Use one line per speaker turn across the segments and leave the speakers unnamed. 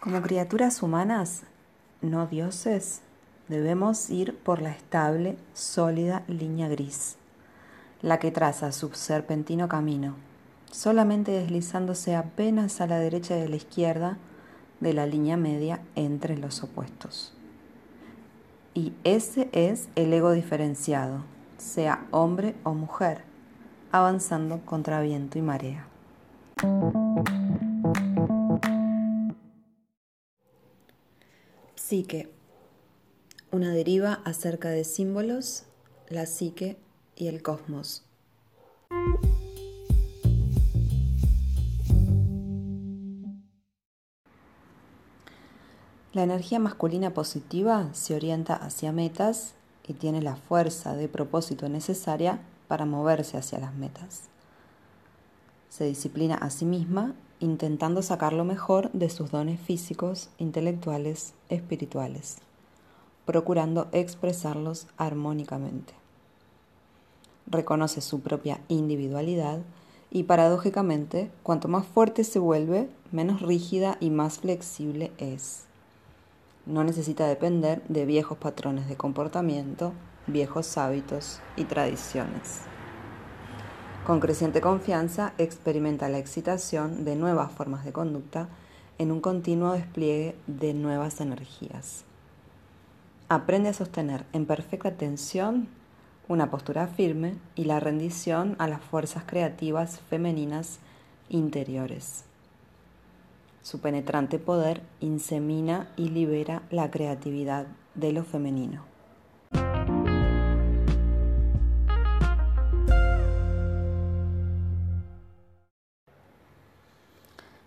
Como criaturas humanas, no dioses, debemos ir por la estable, sólida línea gris, la que traza su serpentino camino, solamente deslizándose apenas a la derecha y a la izquierda de la línea media entre los opuestos. Y ese es el ego diferenciado, sea hombre o mujer, avanzando contra viento y marea. Psique. Una deriva acerca de símbolos, la psique y el cosmos. La energía masculina positiva se orienta hacia metas y tiene la fuerza de propósito necesaria para moverse hacia las metas. Se disciplina a sí misma intentando sacar lo mejor de sus dones físicos, intelectuales, espirituales, procurando expresarlos armónicamente. Reconoce su propia individualidad y paradójicamente, cuanto más fuerte se vuelve, menos rígida y más flexible es. No necesita depender de viejos patrones de comportamiento, viejos hábitos y tradiciones. Con creciente confianza experimenta la excitación de nuevas formas de conducta en un continuo despliegue de nuevas energías. Aprende a sostener en perfecta tensión una postura firme y la rendición a las fuerzas creativas femeninas interiores. Su penetrante poder insemina y libera la creatividad de lo femenino.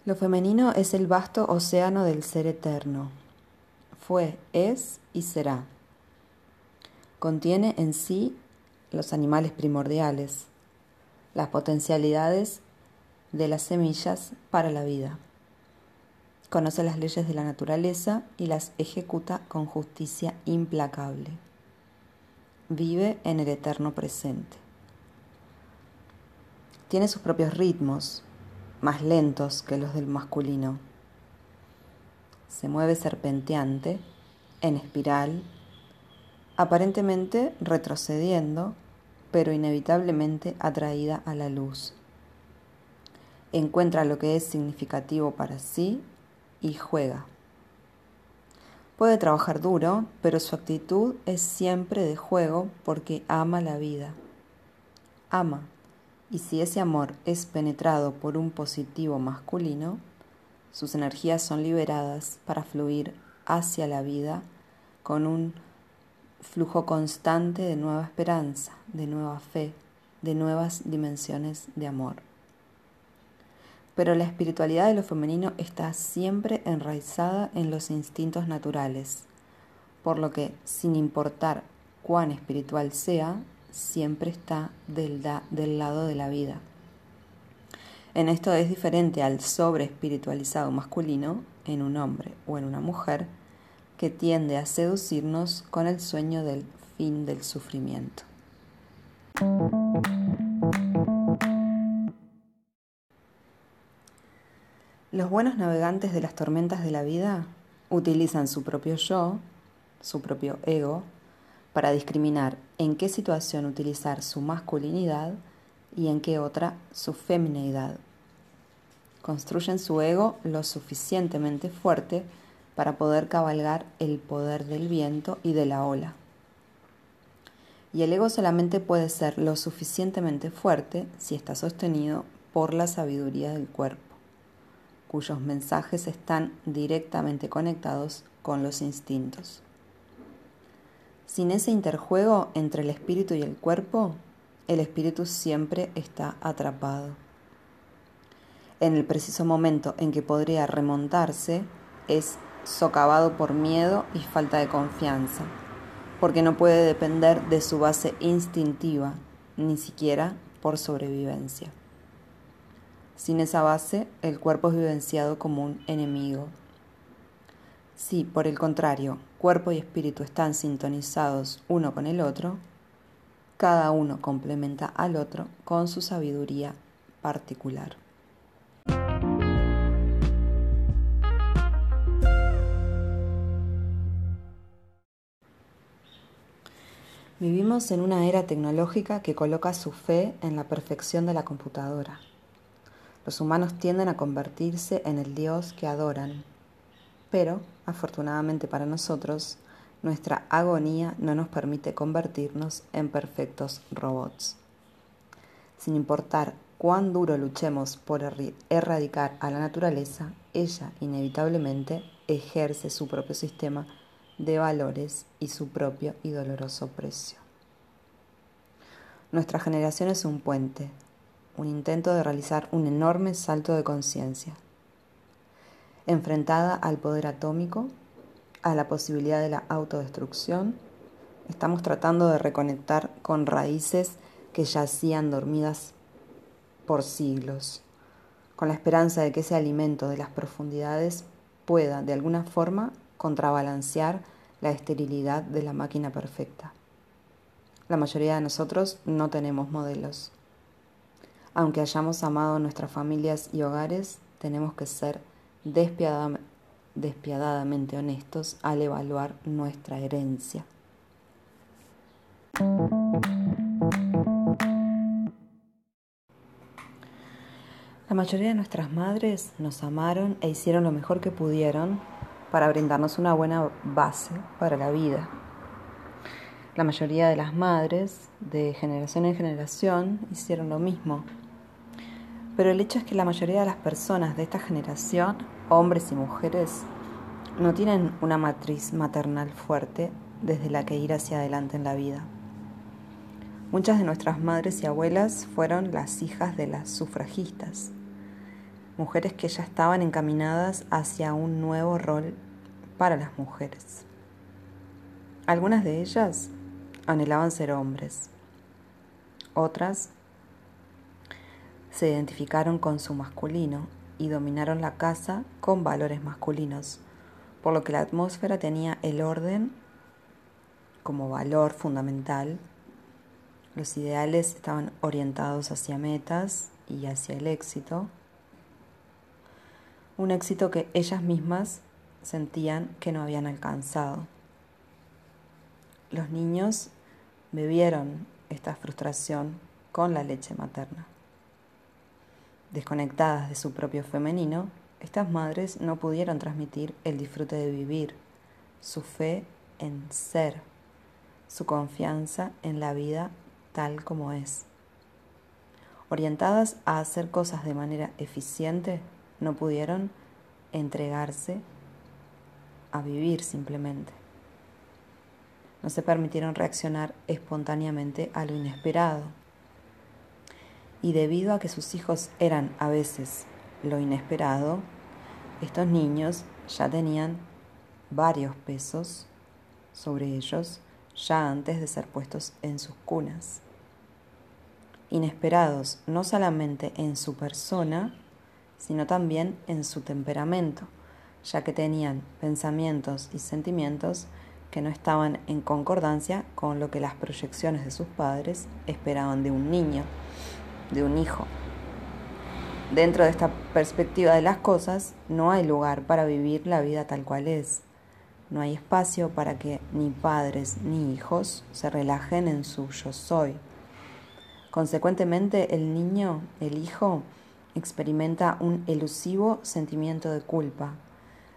Lo femenino es el vasto océano del ser eterno. Fue, es y será. Contiene en sí los animales primordiales, las potencialidades de las semillas para la vida. Conoce las leyes de la naturaleza y las ejecuta con justicia implacable. Vive en el eterno presente. Tiene sus propios ritmos, más lentos que los del masculino. Se mueve serpenteante, en espiral, aparentemente retrocediendo, pero inevitablemente atraída a la luz. Encuentra lo que es significativo para sí y juega. Puede trabajar duro, pero su actitud es siempre de juego porque ama la vida. Ama y si ese amor es penetrado por un positivo masculino, sus energías son liberadas para fluir hacia la vida con un flujo constante de nueva esperanza, de nueva fe, de nuevas dimensiones de amor. Pero la espiritualidad de lo femenino está siempre enraizada en los instintos naturales, por lo que, sin importar cuán espiritual sea, siempre está del, lado de la vida. En esto es diferente al sobre espiritualizado masculino en un hombre o en una mujer que tiende a seducirnos con el sueño del fin del sufrimiento. Los buenos navegantes de las tormentas de la vida utilizan su propio yo, su propio ego, para discriminar en qué situación utilizar su masculinidad y en qué otra su feminidad. Construyen su ego lo suficientemente fuerte para poder cabalgar el poder del viento y de la ola. Y el ego solamente puede ser lo suficientemente fuerte si está sostenido por la sabiduría del cuerpo, cuyos mensajes están directamente conectados con los instintos. Sin ese interjuego entre el espíritu y el cuerpo, el espíritu siempre está atrapado. En el preciso momento en que podría remontarse, es socavado por miedo y falta de confianza, porque no puede depender de su base instintiva, ni siquiera por sobrevivencia. Sin esa base, el cuerpo es vivenciado como un enemigo. Si, por el contrario, cuerpo y espíritu están sintonizados uno con el otro, cada uno complementa al otro con su sabiduría particular. Vivimos en una era tecnológica que coloca su fe en la perfección de la computadora. Los humanos tienden a convertirse en el Dios que adoran, pero, afortunadamente para nosotros, nuestra agonía no nos permite convertirnos en perfectos robots. Sin importar cuán duro luchemos por erradicar a la naturaleza, ella inevitablemente ejerce su propio sistema de valores y su propio y doloroso precio. Nuestra generación es un puente, un intento de realizar un enorme salto de conciencia, enfrentada al poder atómico, a la posibilidad de la autodestrucción, estamos tratando de reconectar con raíces que yacían dormidas por siglos, con la esperanza de que ese alimento de las profundidades pueda, de alguna forma, contrabalancear la esterilidad de la máquina perfecta. La mayoría de nosotros no tenemos modelos. Aunque hayamos amado nuestras familias y hogares, tenemos que ser despiadadamente honestos al evaluar nuestra herencia. La mayoría de nuestras madres nos amaron e hicieron lo mejor que pudieron para brindarnos una buena base para la vida. La mayoría de las madres, de generación en generación, hicieron lo mismo. Pero el hecho es que la mayoría de las personas de esta generación, hombres y mujeres, no tienen una matriz maternal fuerte desde la que ir hacia adelante en la vida. Muchas de nuestras madres y abuelas fueron las hijas de las sufragistas, mujeres que ya estaban encaminadas hacia un nuevo rol para las mujeres. Algunas de ellas anhelaban ser hombres, otras se identificaron con su masculino y dominaron la casa con valores masculinos, por lo que la atmósfera tenía el orden como valor fundamental, los ideales estaban orientados hacia metas y hacia el éxito, un éxito que ellas mismas sentían que no habían alcanzado. Los niños bebieron esta frustración con la leche materna. Desconectadas de su propio femenino, estas madres no pudieron transmitir el disfrute de vivir, su fe en ser, su confianza en la vida tal como es. Orientadas a hacer cosas de manera eficiente, no pudieron entregarse a vivir simplemente. No se permitieron reaccionar espontáneamente a lo inesperado. Y debido a que sus hijos eran a veces lo inesperado, estos niños ya tenían varios pesos sobre ellos ya antes de ser puestos en sus cunas. Inesperados no solamente en su persona, sino también en su temperamento, ya que tenían pensamientos y sentimientos que no estaban en concordancia con lo que las proyecciones de sus padres esperaban de un niño, de un hijo. Dentro de esta perspectiva de las cosas, no hay lugar para vivir la vida tal cual es. No hay espacio para que ni padres ni hijos se relajen en su yo soy. Consecuentemente, el niño, el hijo, experimenta un elusivo sentimiento de culpa,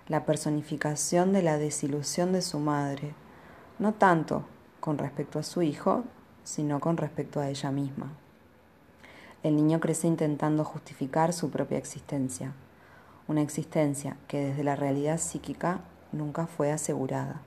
la personificación de la desilusión de su madre, no tanto con respecto a su hijo, sino con respecto a ella misma. El niño crece intentando justificar su propia existencia, una existencia que desde la realidad psíquica nunca fue asegurada.